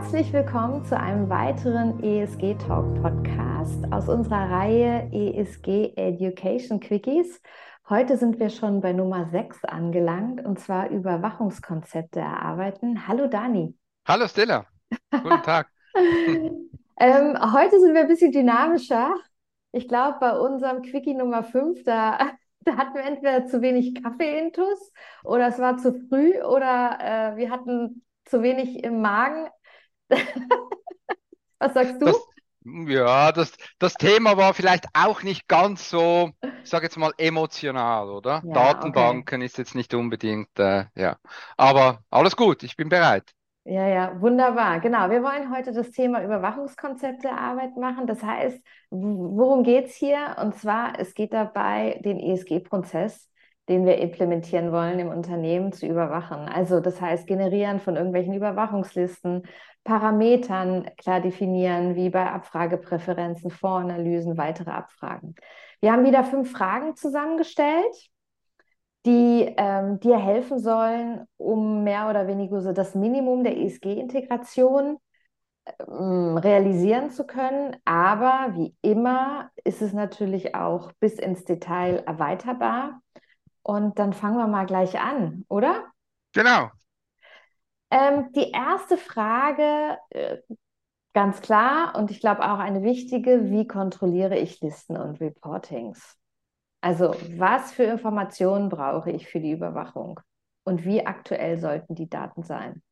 Herzlich willkommen zu einem weiteren ESG Talk Podcast aus unserer Reihe ESG Education Quickies. Heute sind wir schon bei Nummer 6 angelangt und zwar Überwachungskonzepte erarbeiten. Hallo Dani. Hallo Stella. Guten Tag. ähm, heute sind wir ein bisschen dynamischer. Ich glaube, bei unserem Quickie Nummer 5, da, da hatten wir entweder zu wenig Kaffee-Intus oder es war zu früh oder äh, wir hatten zu wenig im Magen. Was sagst du? Das, ja, das, das Thema war vielleicht auch nicht ganz so, ich sage jetzt mal, emotional, oder? Ja, Datenbanken okay. ist jetzt nicht unbedingt, äh, ja. Aber alles gut, ich bin bereit. Ja, ja, wunderbar. Genau. Wir wollen heute das Thema Überwachungskonzepte Arbeit machen. Das heißt, worum geht es hier? Und zwar, es geht dabei, den ESG-Prozess, den wir implementieren wollen im Unternehmen, zu überwachen. Also das heißt, generieren von irgendwelchen Überwachungslisten, Parametern klar definieren, wie bei Abfragepräferenzen, Voranalysen, weitere Abfragen. Wir haben wieder fünf Fragen zusammengestellt die ähm, dir helfen sollen, um mehr oder weniger so das Minimum der ESG-Integration ähm, realisieren zu können. Aber wie immer ist es natürlich auch bis ins Detail erweiterbar. Und dann fangen wir mal gleich an, oder? Genau. Ähm, die erste Frage, äh, ganz klar, und ich glaube auch eine wichtige, wie kontrolliere ich Listen und Reportings? Also, was für Informationen brauche ich für die Überwachung? Und wie aktuell sollten die Daten sein?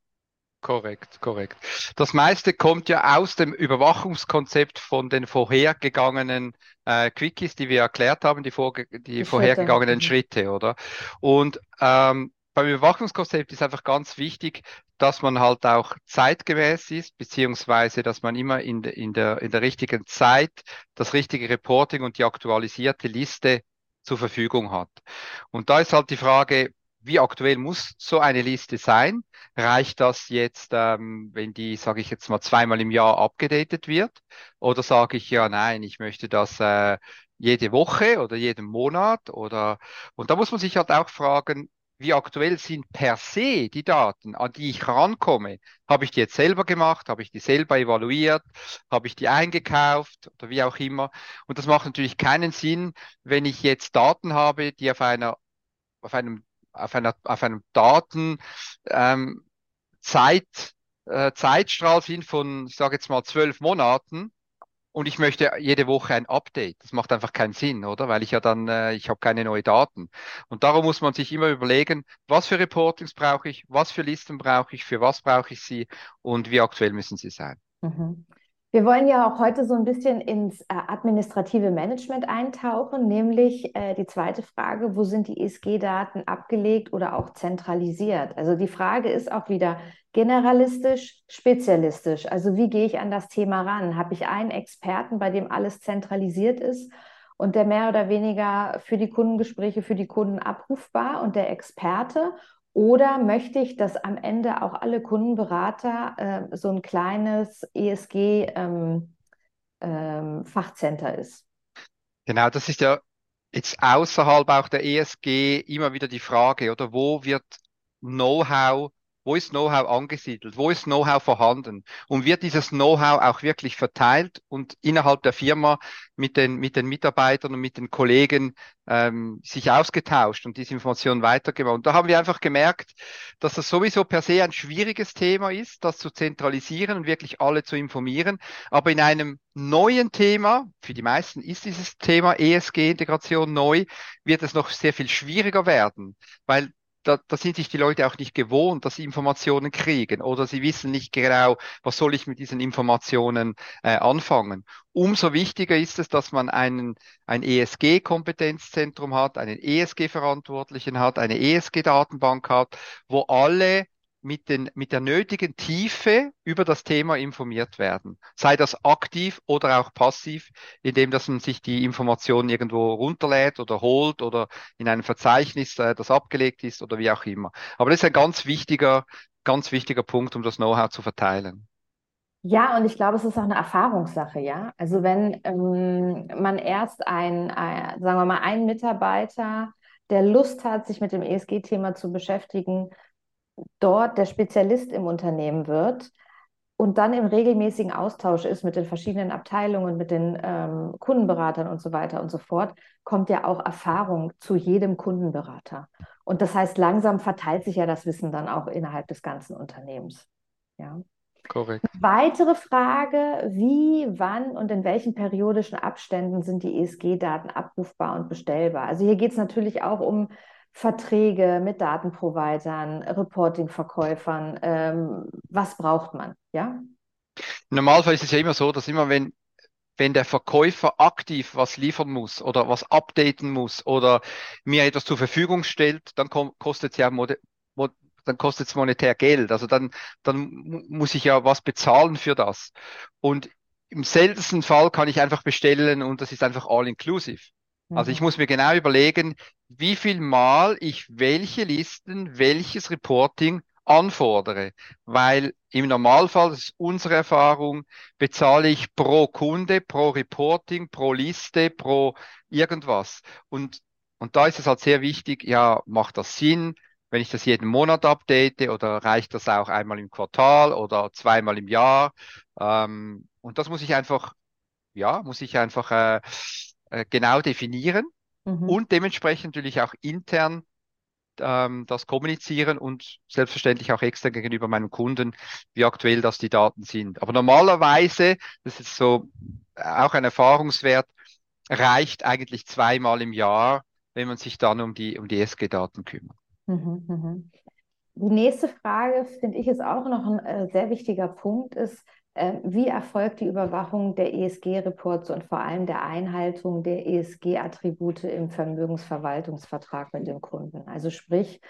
Korrekt, korrekt. Das meiste kommt ja aus dem Überwachungskonzept von den vorhergegangenen äh, Quickies, die wir erklärt haben, die, vorge die vorhergegangenen Mhm. Schritte, oder? Und ähm, beim Überwachungskonzept ist einfach ganz wichtig, dass man halt auch zeitgemäß ist, beziehungsweise dass man immer in, de, in, der, in der richtigen Zeit das richtige Reporting und die aktualisierte Liste zur Verfügung hat. Und da ist halt die Frage, wie aktuell muss so eine Liste sein? Reicht das jetzt, ähm, wenn die, sage ich jetzt mal, zweimal im Jahr abgedatet wird? Oder sage ich ja, nein, ich möchte das äh, jede Woche oder jeden Monat? Oder und da muss man sich halt auch fragen, wie aktuell sind per se die Daten, an die ich rankomme? Habe ich die jetzt selber gemacht? Habe ich die selber evaluiert? Habe ich die eingekauft oder wie auch immer? Und das macht natürlich keinen Sinn, wenn ich jetzt Daten habe, die auf einer auf einem auf einer auf einem Daten ähm, Zeit, äh, Zeitstrahl sind von, ich sage jetzt mal, zwölf Monaten und ich möchte jede Woche ein Update. Das macht einfach keinen Sinn, oder? Weil ich ja dann, äh, ich habe keine neuen Daten. Und darum muss man sich immer überlegen, was für Reportings brauche ich, was für Listen brauche ich, für was brauche ich sie und wie aktuell müssen sie sein. Mhm. Wir wollen ja auch heute so ein bisschen ins äh, administrative Management eintauchen, nämlich äh, die zweite Frage, wo sind die ESG-Daten abgelegt oder auch zentralisiert? Also die Frage ist auch wieder generalistisch, spezialistisch. Also wie gehe ich an das Thema ran? Habe ich einen Experten, bei dem alles zentralisiert ist und der mehr oder weniger für die Kundengespräche, für die Kunden abrufbar und der Experte? Oder möchte ich, dass am Ende auch alle Kundenberater äh, so ein kleines ESG ähm, ähm, ist? Genau, das ist ja jetzt außerhalb auch der ESG immer wieder die Frage, oder wo wird Know-how, wo ist Know-how angesiedelt, wo ist Know-how vorhanden und wird dieses Know-how auch wirklich verteilt und innerhalb der Firma mit den, mit den Mitarbeitern und mit den Kollegen ähm, sich ausgetauscht und diese Informationen weitergemacht. Und da haben wir einfach gemerkt, dass das sowieso per se ein schwieriges Thema ist, das zu zentralisieren und wirklich alle zu informieren. Aber in einem neuen Thema, für die meisten ist dieses Thema ESG-Integration neu, wird es noch sehr viel schwieriger werden, weil da, da sind sich die Leute auch nicht gewohnt, dass sie Informationen kriegen oder sie wissen nicht genau, was soll ich mit diesen Informationen äh, anfangen. Umso wichtiger ist es, dass man einen, ein ESG-Kompetenzzentrum hat, einen ESG-Verantwortlichen hat, eine ESG-Datenbank hat, wo alle mit, den, mit der nötigen Tiefe über das Thema informiert werden. Sei das aktiv oder auch passiv, indem dass man sich die Informationen irgendwo runterlädt oder holt oder in einem Verzeichnis, äh, das abgelegt ist oder wie auch immer. Aber das ist ein ganz wichtiger, ganz wichtiger Punkt, um das Know-how zu verteilen. Ja, und ich glaube, es ist auch eine Erfahrungssache, ja. Also wenn ähm, man erst ein, ein, sagen wir mal, einen Mitarbeiter, der Lust hat, sich mit dem ESG-Thema zu beschäftigen, dort der Spezialist im Unternehmen wird, und dann im regelmäßigen Austausch ist mit den verschiedenen Abteilungen, mit den ähm, Kundenberatern und so weiter und so fort, kommt ja auch Erfahrung zu jedem Kundenberater. Und das heißt, langsam verteilt sich ja das Wissen dann auch innerhalb des ganzen Unternehmens. Ja. Korrekt. Weitere Frage, wie, wann und in welchen periodischen Abständen sind die ESG-Daten abrufbar und bestellbar? Also hier geht es natürlich auch um Verträge mit Datenprovidern, Reporting-Verkäufern. Ähm, was braucht man? Ja? Normalfall ist es ja immer so, dass immer wenn wenn der Verkäufer aktiv was liefern muss oder was updaten muss oder mir etwas zur Verfügung stellt, dann kostet es ja dann kostet es monetär Geld. Also dann, dann muss ich ja was bezahlen für das. Und im seltensten Fall kann ich einfach bestellen und das ist einfach all inclusive. Also ich mhm. muss mir genau überlegen, wie viel Mal ich welche Listen, welches Reporting anfordere, weil im Normalfall, das ist unsere Erfahrung, bezahle ich pro Kunde, pro Reporting, pro Liste, pro irgendwas. Und, und da ist es halt sehr wichtig, ja, macht das Sinn? wenn ich das jeden Monat update oder reicht das auch einmal im Quartal oder zweimal im Jahr? Ähm, und das muss ich einfach, ja, muss ich einfach äh, äh, genau definieren mhm. und dementsprechend natürlich auch intern ähm, das kommunizieren und selbstverständlich auch extern gegenüber meinen Kunden, wie aktuell das die Daten sind. Aber normalerweise, das ist so auch ein Erfahrungswert, reicht eigentlich zweimal im Jahr, wenn man sich dann um die, um die SG-Daten kümmert. Mhm, mhm. Die nächste Frage, finde ich, ist auch noch ein äh, sehr wichtiger Punkt, ist, äh, wie erfolgt die Überwachung der ESG-Reports und vor allem der Einhaltung der ESG-Attribute im Vermögensverwaltungsvertrag mit dem Kunden? Also sprich,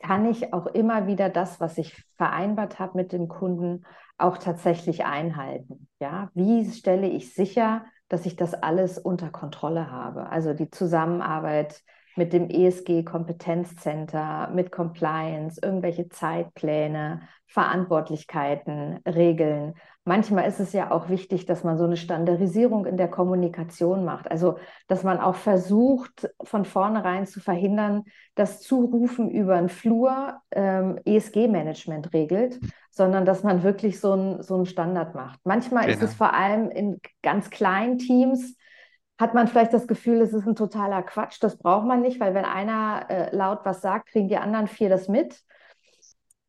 kann ich auch immer wieder das, was ich vereinbart habe mit dem Kunden, auch tatsächlich einhalten? Ja, wie stelle ich sicher, dass ich das alles unter Kontrolle habe? Also die Zusammenarbeit mit dem ESG-Kompetenzcenter, mit Compliance, irgendwelche Zeitpläne, Verantwortlichkeiten, Regeln. Manchmal ist es ja auch wichtig, dass man so eine Standardisierung in der Kommunikation macht. Also, dass man auch versucht, von vornherein zu verhindern, dass Zurufen über einen Flur ähm, ESG-Management regelt, sondern dass man wirklich so, ein, so einen Standard macht. Manchmal genau. ist es vor allem in ganz kleinen Teams, hat man vielleicht das Gefühl, es ist ein totaler Quatsch. Das braucht man nicht, weil wenn einer äh, laut was sagt, kriegen die anderen vier das mit.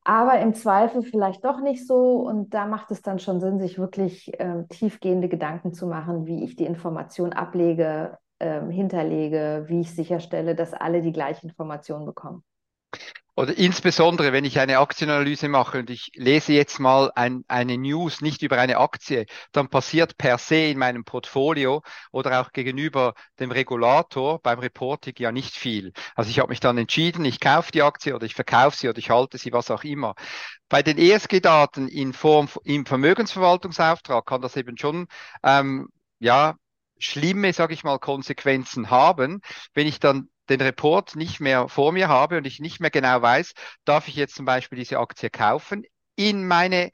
Aber im Zweifel vielleicht doch nicht so. Und da macht es dann schon Sinn, sich wirklich äh, tiefgehende Gedanken zu machen, wie ich die Information ablege, äh, hinterlege, wie ich sicherstelle, dass alle die gleiche Information bekommen. Oder insbesondere, wenn ich eine Aktienanalyse mache und ich lese jetzt mal ein, eine News nicht über eine Aktie, dann passiert per se in meinem Portfolio oder auch gegenüber dem Regulator beim Reporting ja nicht viel. Also ich habe mich dann entschieden, ich kaufe die Aktie oder ich verkaufe sie oder ich halte sie, was auch immer. Bei den ESG-Daten in Form im Vermögensverwaltungsauftrag kann das eben schon ähm, ja schlimme, sage ich mal, Konsequenzen haben, wenn ich dann den Report nicht mehr vor mir habe und ich nicht mehr genau weiß, darf ich jetzt zum Beispiel diese Aktie kaufen in meine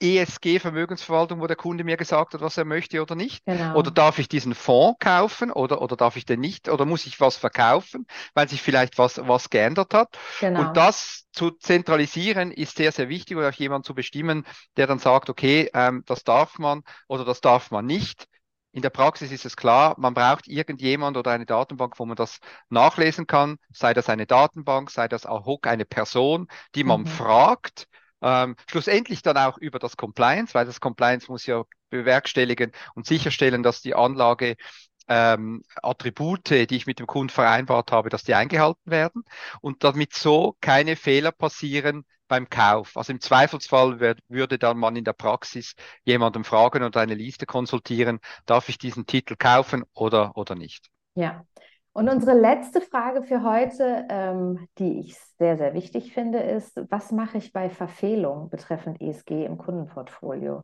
ESG-Vermögensverwaltung, wo der Kunde mir gesagt hat, was er möchte oder nicht? Genau. Oder darf ich diesen Fonds kaufen oder, oder darf ich den nicht? Oder muss ich was verkaufen, weil sich vielleicht was, was geändert hat? Genau. Und das zu zentralisieren ist sehr, sehr wichtig oder auch jemand zu bestimmen, der dann sagt, okay, ähm, das darf man oder das darf man nicht. In der Praxis ist es klar, man braucht irgendjemand oder eine Datenbank, wo man das nachlesen kann, sei das eine Datenbank, sei das auch hoc eine Person, die man mhm. fragt, ähm, schlussendlich dann auch über das Compliance, weil das Compliance muss ja bewerkstelligen und sicherstellen, dass die Anlage ähm, Attribute, die ich mit dem Kunden vereinbart habe, dass die eingehalten werden und damit so keine Fehler passieren, beim Kauf. Also im Zweifelsfall wird, würde dann man in der Praxis jemandem fragen oder eine Liste konsultieren, darf ich diesen Titel kaufen oder, oder nicht. Ja. Und unsere letzte Frage für heute, ähm, die ich sehr, sehr wichtig finde, ist, was mache ich bei Verfehlungen betreffend ESG im Kundenportfolio?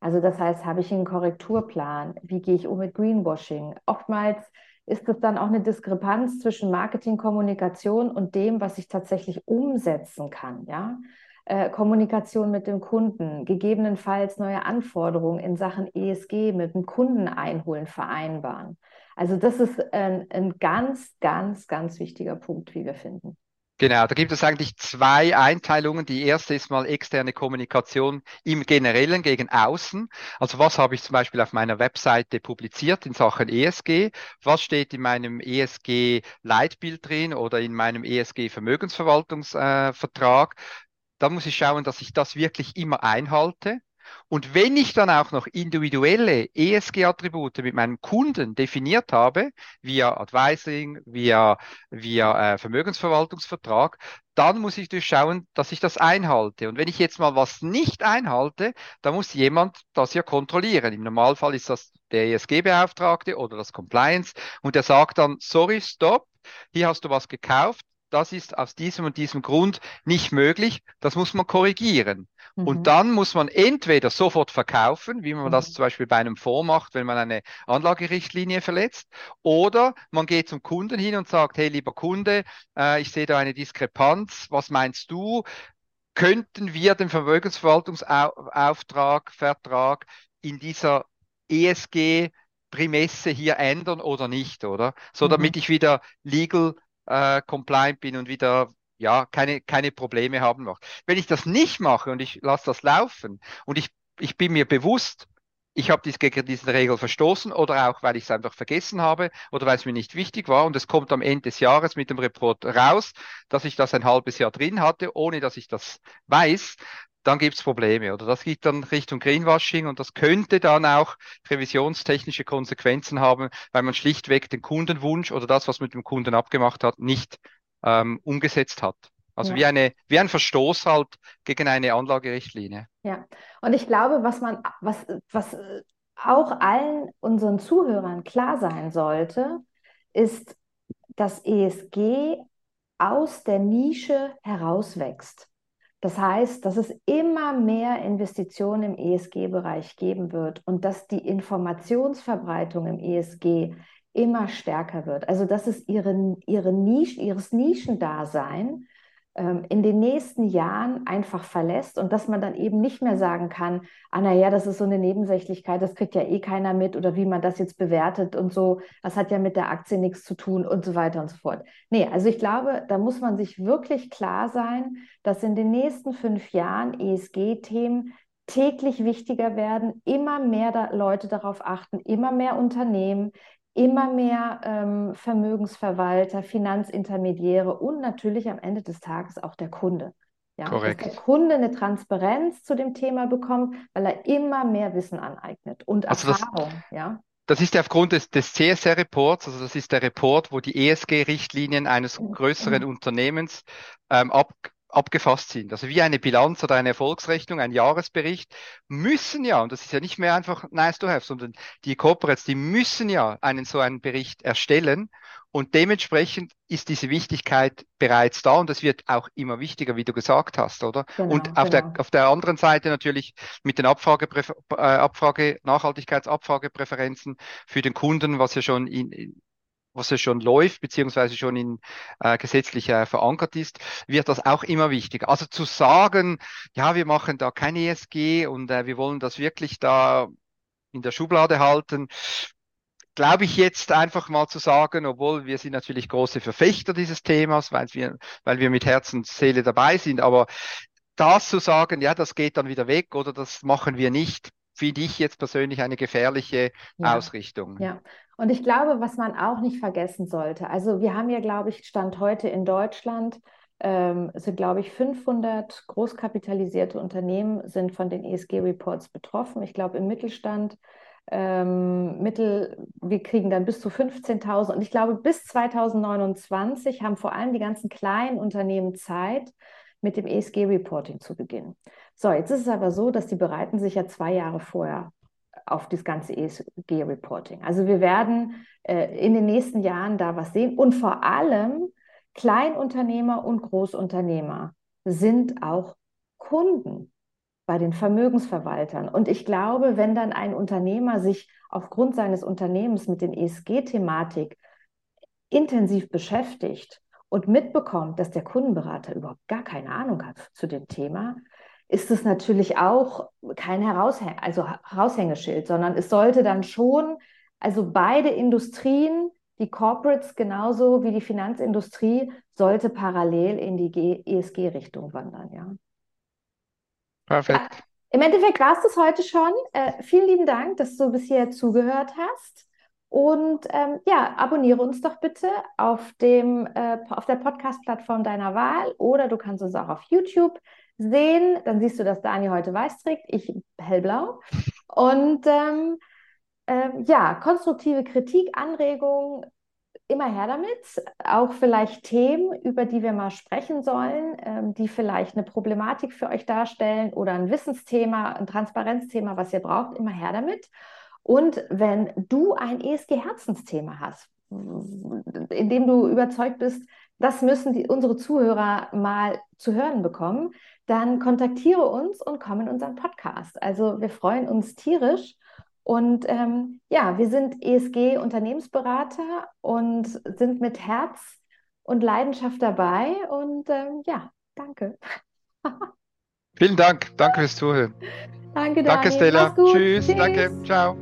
Also das heißt, habe ich einen Korrekturplan? Wie gehe ich um mit Greenwashing? Oftmals ist es dann auch eine Diskrepanz zwischen Marketing, Kommunikation und dem, was ich tatsächlich umsetzen kann. Ja? Äh, Kommunikation mit dem Kunden, gegebenenfalls neue Anforderungen in Sachen ESG mit dem Kunden einholen, vereinbaren. Also das ist ein, ein ganz, ganz, ganz wichtiger Punkt, wie wir finden. Genau, da gibt es eigentlich zwei Einteilungen. Die erste ist mal externe Kommunikation im Generellen gegen außen. Also was habe ich zum Beispiel auf meiner Webseite publiziert in Sachen ESG? Was steht in meinem ESG-Leitbild drin oder in meinem ESG-Vermögensverwaltungsvertrag? Äh, da muss ich schauen, dass ich das wirklich immer einhalte. Und wenn ich dann auch noch individuelle ESG-Attribute mit meinem Kunden definiert habe, via Advising, via, via äh, Vermögensverwaltungsvertrag, dann muss ich durchschauen, dass ich das einhalte. Und wenn ich jetzt mal was nicht einhalte, dann muss jemand das ja kontrollieren. Im Normalfall ist das der ESG-Beauftragte oder das Compliance und der sagt dann, sorry, stop, hier hast du was gekauft, das ist aus diesem und diesem Grund nicht möglich, das muss man korrigieren. Mhm. Und dann muss man entweder sofort verkaufen, wie man mhm. das zum Beispiel bei einem Fonds macht, wenn man eine Anlagerichtlinie verletzt, oder man geht zum Kunden hin und sagt, hey lieber Kunde, äh, ich sehe da eine Diskrepanz, was meinst du? Könnten wir den Vermögensverwaltungsauftrag, Vertrag in dieser ESG Prämisse hier ändern oder nicht, oder? So, damit mhm. ich wieder legal äh, compliant bin und wieder ja keine, keine Probleme haben möchte. Wenn ich das nicht mache und ich lasse das laufen und ich, ich bin mir bewusst, ich habe dies gegen diese Regel verstoßen oder auch, weil ich es einfach vergessen habe oder weil es mir nicht wichtig war und es kommt am Ende des Jahres mit dem Report raus, dass ich das ein halbes Jahr drin hatte, ohne dass ich das weiß, dann gibt es Probleme oder das geht dann Richtung Greenwashing und das könnte dann auch revisionstechnische Konsequenzen haben, weil man schlichtweg den Kundenwunsch oder das, was man mit dem Kunden abgemacht hat, nicht ähm, umgesetzt hat. Also ja. wie, eine, wie ein Verstoß halt gegen eine Anlagerichtlinie. Ja, und ich glaube, was man, was, was auch allen unseren Zuhörern klar sein sollte, ist, dass ESG aus der Nische herauswächst. Das heißt, dass es immer mehr Investitionen im ESG-Bereich geben wird und dass die Informationsverbreitung im ESG immer stärker wird. Also dass es ihre, ihre Nische, ihres Nischendasein ähm, in den nächsten Jahren einfach verlässt und dass man dann eben nicht mehr sagen kann, ah naja, das ist so eine Nebensächlichkeit, das kriegt ja eh keiner mit oder wie man das jetzt bewertet und so, das hat ja mit der Aktie nichts zu tun und so weiter und so fort. Nee, also ich glaube, da muss man sich wirklich klar sein, dass in den nächsten fünf Jahren ESG-Themen täglich wichtiger werden, immer mehr da Leute darauf achten, immer mehr Unternehmen, immer mehr ähm, Vermögensverwalter, Finanzintermediäre und natürlich am Ende des Tages auch der Kunde. Ja, Korrekt. Dass der Kunde eine Transparenz zu dem Thema bekommt, weil er immer mehr Wissen aneignet und also Erfahrung. Das, ja. das ist aufgrund des, des CSR-Reports, also das ist der Report, wo die ESG-Richtlinien eines mhm. größeren mhm. Unternehmens ähm, ab, abgefasst sind. Also wie eine Bilanz oder eine Erfolgsrechnung, ein Jahresbericht, müssen ja, und das ist ja nicht mehr einfach nice to have, sondern die Corporates, die müssen ja einen so einen Bericht erstellen und dementsprechend ist diese Wichtigkeit bereits da und das wird auch immer wichtiger, wie du gesagt hast, oder? Genau, und auf, genau. der, auf der anderen Seite natürlich mit den Abfrage, äh, Abfrage, Nachhaltigkeitsabfragepräferenzen für den Kunden, was ja schon in, was ja schon läuft, beziehungsweise schon in äh, gesetzlich äh, verankert ist, wird das auch immer wichtiger. Also zu sagen, ja, wir machen da kein ESG und äh, wir wollen das wirklich da in der Schublade halten, glaube ich jetzt einfach mal zu sagen, obwohl wir sind natürlich große Verfechter dieses Themas, weil wir, weil wir mit Herz und Seele dabei sind, aber das zu sagen, ja, das geht dann wieder weg oder das machen wir nicht, finde ich jetzt persönlich eine gefährliche ja. Ausrichtung. Ja, und ich glaube, was man auch nicht vergessen sollte, also wir haben ja, glaube ich, Stand heute in Deutschland, ähm, sind, glaube ich, 500 großkapitalisierte Unternehmen sind von den ESG-Reports betroffen. Ich glaube, im Mittelstand ähm, Mittel, wir kriegen dann bis zu 15.000 und ich glaube, bis 2029 haben vor allem die ganzen kleinen Unternehmen Zeit, mit dem ESG-Reporting zu beginnen. So, jetzt ist es aber so, dass die bereiten sich ja zwei Jahre vorher auf das ganze ESG-Reporting. Also wir werden äh, in den nächsten Jahren da was sehen und vor allem Kleinunternehmer und Großunternehmer sind auch Kunden bei den Vermögensverwaltern. Und ich glaube, wenn dann ein Unternehmer sich aufgrund seines Unternehmens mit den ESG-Thematik intensiv beschäftigt und mitbekommt, dass der Kundenberater überhaupt gar keine Ahnung hat zu dem Thema, ist es natürlich auch kein Heraushäng also Heraushängeschild, sondern es sollte dann schon, also beide Industrien, die Corporates genauso wie die Finanzindustrie sollte parallel in die ESG-Richtung wandern, ja. Perfekt. Im Endeffekt war es das heute schon. Äh, vielen lieben Dank, dass du bisher zugehört hast. Und ähm, ja, abonniere uns doch bitte auf, dem, äh, auf der Podcast-Plattform deiner Wahl oder du kannst uns auch auf YouTube sehen. Dann siehst du, dass Dani heute weiß trägt, ich hellblau. Und ähm, ähm, ja, konstruktive Kritik, Anregungen, immer her damit. Auch vielleicht Themen, über die wir mal sprechen sollen, ähm, die vielleicht eine Problematik für euch darstellen oder ein Wissensthema, ein Transparenzthema, was ihr braucht, immer her damit. Und wenn du ein ESG-Herzensthema hast, in dem du überzeugt bist, das müssen die, unsere Zuhörer mal zu hören bekommen, dann kontaktiere uns und komm in unseren Podcast. Also wir freuen uns tierisch. Und ähm, ja, wir sind ESG-Unternehmensberater und sind mit Herz und Leidenschaft dabei. Und ähm, ja, danke. Vielen Dank. Danke fürs Zuhören. Danke, Dani. Danke, Stella. Tschüss. Tschüss. Danke. Ciao.